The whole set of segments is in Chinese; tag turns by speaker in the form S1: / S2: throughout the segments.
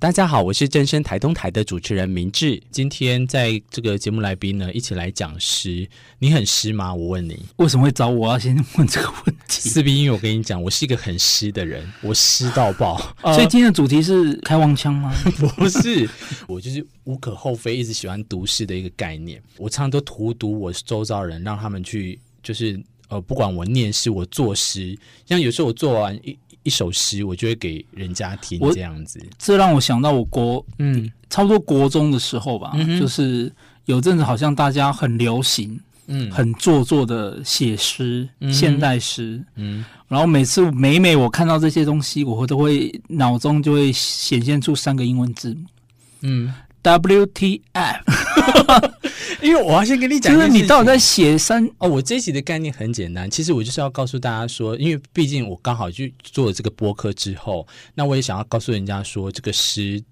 S1: 大家好，我是正声台东台的主持人明志。今天在这个节目来宾呢，一起来讲诗。你很湿吗？我问你，
S2: 为什么会找我？要先问这个问题。
S1: 四 B，因为我跟你讲，我是一个很湿的人，我湿到爆。
S2: 所以今天的主题是开黄腔吗？
S1: 不是，我就是无可厚非，一直喜欢读诗的一个概念。我常常都荼毒我周遭人，让他们去，就是呃，不管我念诗，我作诗，像有时候我做完一。一首诗，我就会给人家听，这样子。
S2: 这让我想到我国，嗯，差不多国中的时候吧，嗯、就是有阵子好像大家很流行，嗯，很做作的写诗，嗯、现代诗，嗯，然后每次每每我看到这些东西，我都会脑中就会显现出三个英文字母，嗯。WTF？
S1: 因为我要先跟你讲，
S2: 就是你到底在写三
S1: 哦。我这一集的概念很简单，其实我就是要告诉大家说，因为毕竟我刚好去做了这个播客之后，那我也想要告诉人家说，这个诗，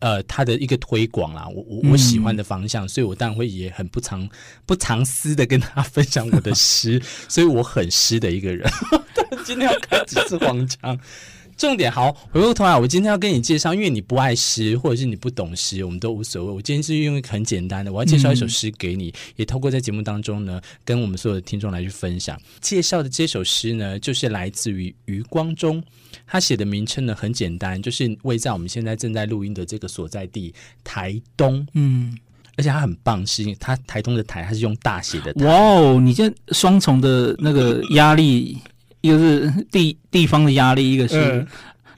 S1: 呃，它的一个推广啦，我我我喜欢的方向，嗯、所以我当然会也很不藏不藏私的跟大家分享我的诗，所以我很湿的一个人。今天要开几次黄腔？重点好，回过头来，我今天要跟你介绍，因为你不爱诗，或者是你不懂诗，我们都无所谓。我今天是用一个很简单的，我要介绍一首诗给你，嗯、也透过在节目当中呢，跟我们所有的听众来去分享。介绍的这首诗呢，就是来自于余光中，他写的名称呢很简单，就是位在我们现在正在录音的这个所在地台东。嗯，而且他很棒，是因为他台东的台，他是用大写的。
S2: 哇哦，你这双重的那个压力。一个是地地方的压力，一个是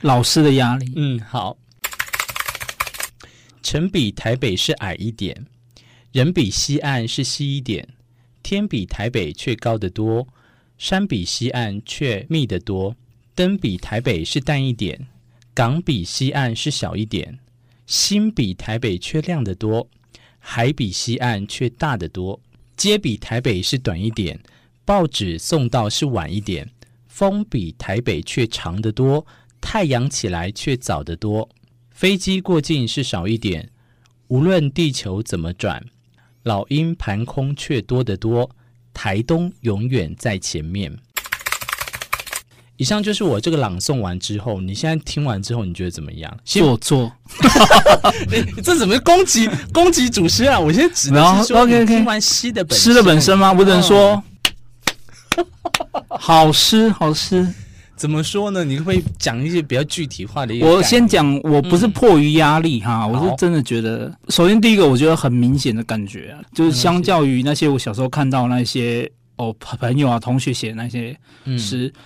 S2: 老师的压力。
S1: 嗯，好。城比台北是矮一点，人比西岸是稀一点，天比台北却高得多，山比西岸却密得多，灯比台北是淡一点，港比西岸是小一点，心比台北却亮得多，海比西岸却大得多，街比台北是短一点，报纸送到是晚一点。风比台北却长得多，太阳起来却早得多，飞机过境是少一点。无论地球怎么转，老鹰盘空却多得多。台东永远在前面。以上就是我这个朗诵完之后，你现在听完之后，你觉得怎么样？
S2: 做作，
S1: 这怎么攻击攻击主持啊？我现在只能说。听完诗的本
S2: 诗的本身吗？我只能说。好诗，好诗，
S1: 怎么说呢？你会讲一些比较具体化的一？
S2: 我先讲，我不是迫于压力哈，嗯、我是真的觉得，首先第一个，我觉得很明显的感觉啊，就是相较于那些我小时候看到那些哦朋友啊同学写的那些诗，嗯、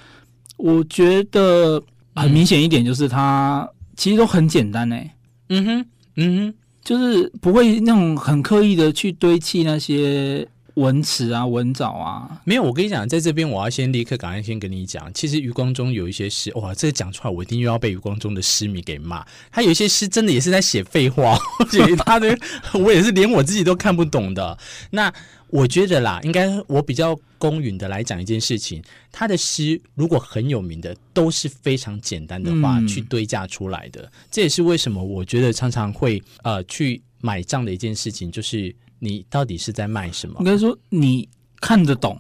S2: 我觉得很明显一点就是它其实都很简单哎、欸，嗯哼，嗯哼，就是不会那种很刻意的去堆砌那些。文词啊，文藻啊，
S1: 没有。我跟你讲，在这边我要先立刻赶快先跟你讲，其实余光中有一些诗，哇，这个讲出来，我一定又要被余光中的诗迷给骂。他有一些诗真的也是在写废话，写他的，我也是连我自己都看不懂的。那我觉得啦，应该我比较公允的来讲一件事情，他的诗如果很有名的，都是非常简单的话去堆架出来的。嗯、这也是为什么我觉得常常会呃去买账的一件事情，就是。你到底是在卖什么？
S2: 应该说你看得懂，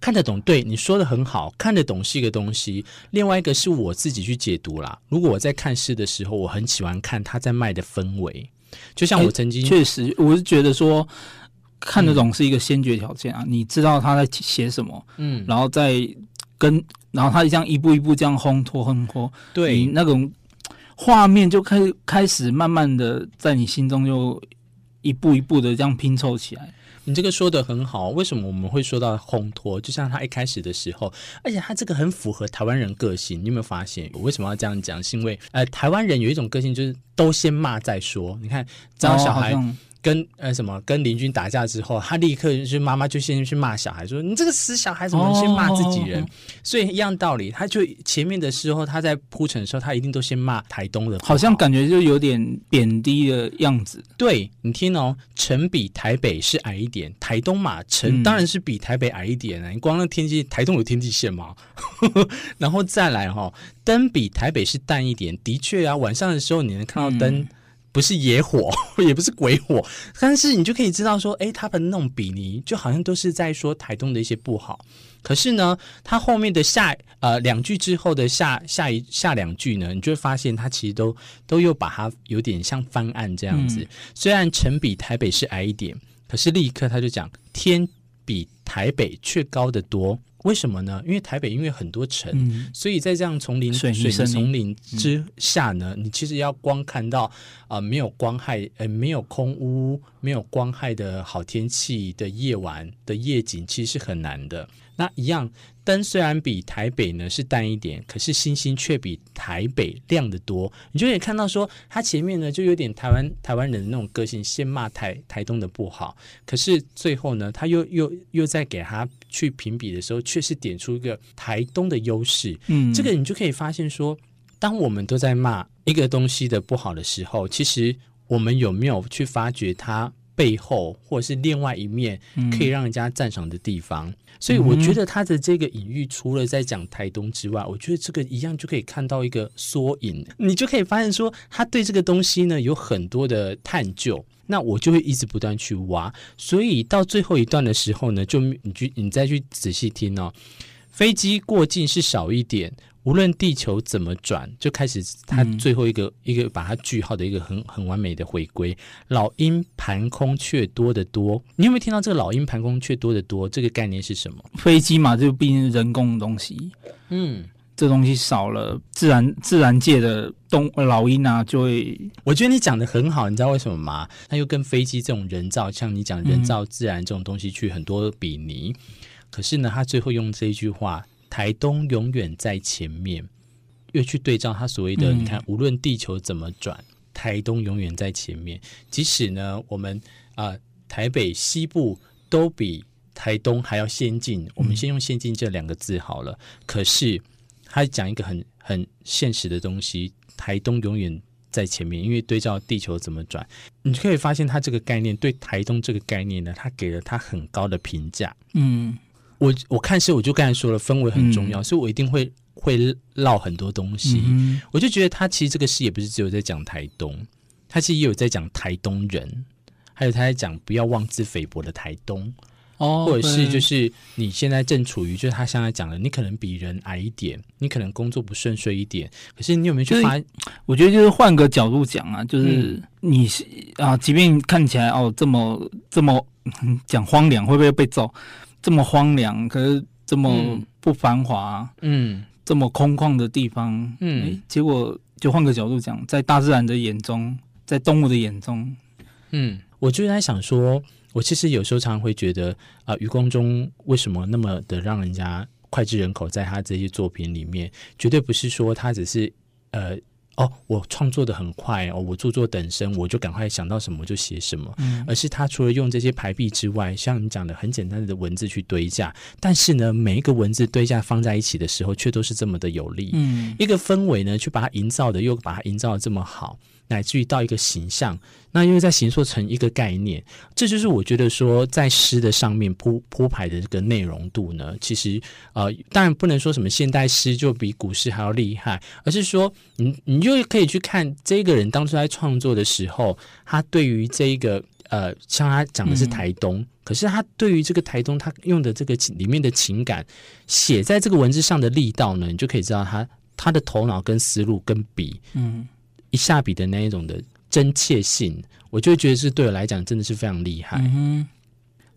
S1: 看得懂。对，你说的很好，看得懂是一个东西。另外一个是我自己去解读啦。如果我在看诗的时候，我很喜欢看他在卖的氛围。就像我曾经，
S2: 确实，我是觉得说看得懂是一个先决条件啊。嗯、你知道他在写什么，嗯，然后再跟，然后他这样一步一步这样烘托烘托，对，你那种画面就开始开始慢慢的在你心中就。一步一步的这样拼凑起来，
S1: 你这个说的很好。为什么我们会说到烘托？就像他一开始的时候，而且他这个很符合台湾人个性。你有没有发现？我为什么要这样讲？是因为呃，台湾人有一种个性，就是都先骂再说。你看，招小孩。哦跟呃什么跟邻居打架之后，他立刻就是妈妈就先去骂小孩，说你这个死小孩怎么先骂自己人？哦、所以一样道理，他就前面的时候他在铺陈的时候，他一定都先骂台东的好，
S2: 好像感觉就有点贬低的样子。
S1: 对，你听哦，城比台北是矮一点，台东嘛，城当然是比台北矮一点啊。嗯、你光那天际，台东有天际线吗？然后再来哈、哦，灯比台北是淡一点，的确啊，晚上的时候你能看到灯。嗯不是野火，也不是鬼火，但是你就可以知道说，哎，他的那种比拟，就好像都是在说台东的一些不好。可是呢，他后面的下呃两句之后的下下一下两句呢，你就会发现他其实都都又把它有点像翻案这样子。嗯、虽然城比台北是矮一点，可是立刻他就讲天比台北却高得多。为什么呢？因为台北因为很多城，嗯、所以在这样丛林水泥丛林之下呢，嗯、你其实要光看到啊、呃、没有光害，呃没有空屋，没有光害的好天气的夜晚的夜景，其实是很难的。那一样。灯虽然比台北呢是淡一点，可是星星却比台北亮得多。你就可以看到说，他前面呢就有点台湾台湾人的那种个性，先骂台台东的不好，可是最后呢，他又又又在给他去评比的时候，却是点出一个台东的优势。嗯，这个你就可以发现说，当我们都在骂一个东西的不好的时候，其实我们有没有去发掘它背后或者是另外一面可以让人家赞赏的地方？嗯所以我觉得他的这个隐喻，除了在讲台东之外，我觉得这个一样就可以看到一个缩影，你就可以发现说，他对这个东西呢有很多的探究。那我就会一直不断去挖，所以到最后一段的时候呢，就你去你再去仔细听哦，飞机过境是少一点。无论地球怎么转，就开始它最后一个、嗯、一个把它句号的一个很很完美的回归。老鹰盘空却多得多，你有没有听到这个老鹰盘空却多得多？这个概念是什么？
S2: 飞机嘛，就毕竟是人工的东西，嗯，这东西少了，自然自然界的动老鹰啊，就会。
S1: 我觉得你讲的很好，你知道为什么吗？它又跟飞机这种人造，像你讲人造自然这种东西去很多比拟，嗯、可是呢，他最后用这一句话。台东永远在前面，又去对照他所谓的，你看，无论地球怎么转，台东永远在前面。即使呢，我们啊、呃，台北西部都比台东还要先进。我们先用“先进”这两个字好了。可是他讲一个很很现实的东西，台东永远在前面，因为对照地球怎么转，你就可以发现他这个概念对台东这个概念呢，他给了他很高的评价。嗯。我我看是，我就刚才说了，氛围很重要，嗯、所以我一定会会唠很多东西。嗯、我就觉得他其实这个戏也不是只有在讲台东，他其实也有在讲台东人，还有他在讲不要妄自菲薄的台东，哦，或者是就是你现在正处于，就是他现在讲的，你可能比人矮一点，你可能工作不顺遂一点，可是你有没有去发？
S2: 我觉得就是换个角度讲啊，就是你是、嗯、啊，即便看起来哦这么这么讲荒凉，会不会被揍？这么荒凉，可是这么不繁华，嗯，这么空旷的地方，嗯，结果就换个角度讲，在大自然的眼中，在动物的眼中，
S1: 嗯，我就在想说，我其实有时候常常会觉得啊，呃，余光中为什么那么的让人家脍炙人口，在他这些作品里面，绝对不是说他只是呃。哦，我创作的很快哦，我著作等身，我就赶快想到什么就写什么。嗯，而是他除了用这些排比之外，像你讲的很简单的文字去堆架，但是呢，每一个文字堆架放在一起的时候，却都是这么的有力。嗯，一个氛围呢，去把它营造的，又把它营造的这么好。乃至于到一个形象，那因为在形塑成一个概念，这就是我觉得说在诗的上面铺铺排的这个内容度呢，其实呃，当然不能说什么现代诗就比古诗还要厉害，而是说你你就可以去看这个人当初在创作的时候，他对于这一个呃，像他讲的是台东，嗯、可是他对于这个台东他用的这个里面的情感写在这个文字上的力道呢，你就可以知道他他的头脑跟思路跟笔，嗯。下笔的那一种的真切性，我就觉得是对我来讲真的是非常厉害。嗯，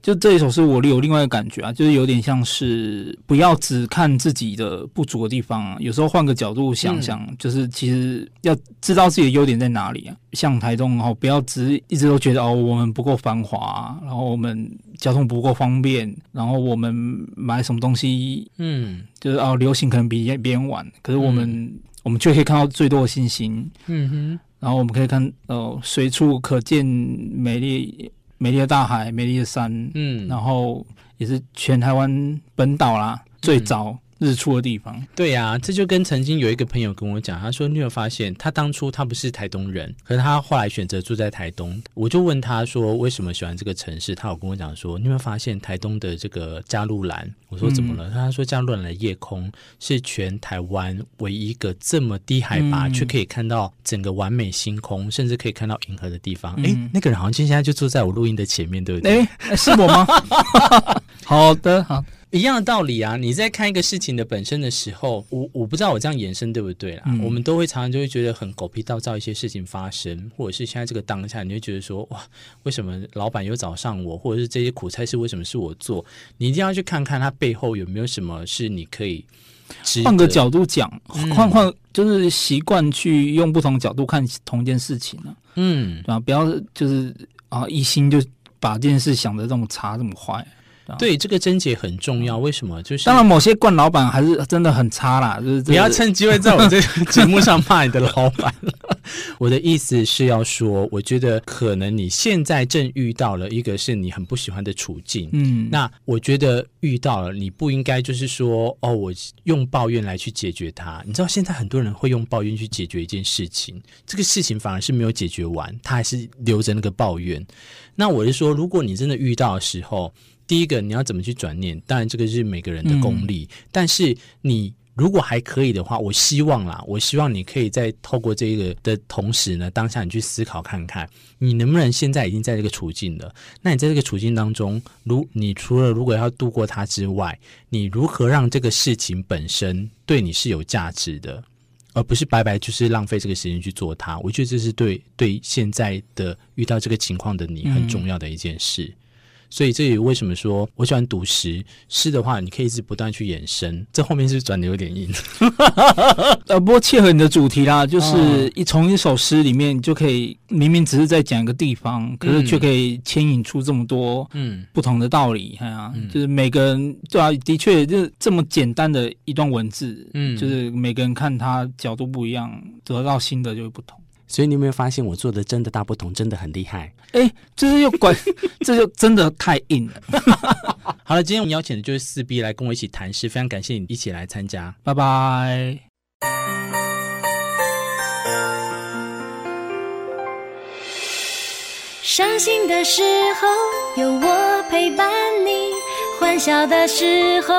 S2: 就这一首是，我有另外一个感觉啊，就是有点像是不要只看自己的不足的地方啊，有时候换个角度想想，嗯、就是其实要知道自己的优点在哪里啊。像台中哦，不要只一直都觉得哦，我们不够繁华，然后我们交通不够方便，然后我们买什么东西，嗯，就是哦，流行可能比别人晚，可是我们。嗯我们却可以看到最多的星星，嗯哼，然后我们可以看，呃，随处可见美丽美丽的大海、美丽的山，嗯，然后也是全台湾本岛啦，最早日出的地方。
S1: 对呀、啊，这就跟曾经有一个朋友跟我讲，他说你有发现，他当初他不是台东人，可是他后来选择住在台东。我就问他说为什么喜欢这个城市，他有跟我讲说，你有没有发现台东的这个加路兰？我说怎么了？嗯、他说加路兰的夜空是全台湾唯一一个这么低海拔却、嗯、可以看到整个完美星空，甚至可以看到银河的地方。哎、嗯，那个人好像现在就坐在我录音的前面，对不对？
S2: 哎，是我吗？好的，好，
S1: 一样的道理啊。你在看一个事情的本身的时候，我我不知道我这样延伸对不对啦。嗯、我们都会常常就会觉得很狗屁倒灶一些事情发生，或者是现在这个当下，你会觉得说哇，为什么老板又找上我，或者是这些苦差事为什么是我做？你一定要去看看它背后有没有什么是你可以
S2: 换个角度讲，换换、嗯、就是习惯去用不同角度看同一件事情呢、啊。嗯，对吧？不要就是啊一心就。把这件事想的这么差这么坏，
S1: 对这个症结很重要。为什么？就是
S2: 当然，某些惯老板还是真的很差啦。就是
S1: 不要趁机会在我这个 节目上骂你的老板。我的意思是要说，我觉得可能你现在正遇到了一个是你很不喜欢的处境。嗯，那我觉得遇到了，你不应该就是说哦，我用抱怨来去解决它。你知道现在很多人会用抱怨去解决一件事情，这个事情反而是没有解决完，他还是留着那个抱怨。那我是说，如果你真的遇到的时候，第一个你要怎么去转念？当然，这个是每个人的功力。嗯、但是你如果还可以的话，我希望啦，我希望你可以在透过这个的同时呢，当下你去思考看看，你能不能现在已经在这个处境了？那你在这个处境当中，如你除了如果要度过它之外，你如何让这个事情本身对你是有价值的？而不是白白就是浪费这个时间去做它，我觉得这是对对现在的遇到这个情况的你很重要的一件事。嗯所以这也为什么说我喜欢读诗？诗的话，你可以一直不断去延伸。这后面是转的有点硬，
S2: 呃，不过切合你的主题啦，就是一从一首诗里面，你就可以明明只是在讲一个地方，可是却可以牵引出这么多嗯不同的道理。哎呀，就是每个人对啊，的确就是这么简单的一段文字，嗯，就是每个人看他角度不一样，得到新的就会不同。
S1: 所以你有没有发现我做的真的大不同，真的很厉害？
S2: 哎、这，是又管，这就真的太硬了。
S1: 好了，今天我们邀请的就是四 B 来跟我一起谈事，非常感谢你一起来参加，
S2: 拜拜。
S3: 伤心的时候有我陪伴你，欢笑的时候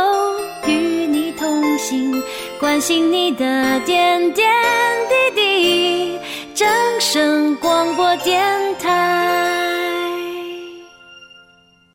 S3: 与你同行，关心你的点点滴滴。正声广播电台。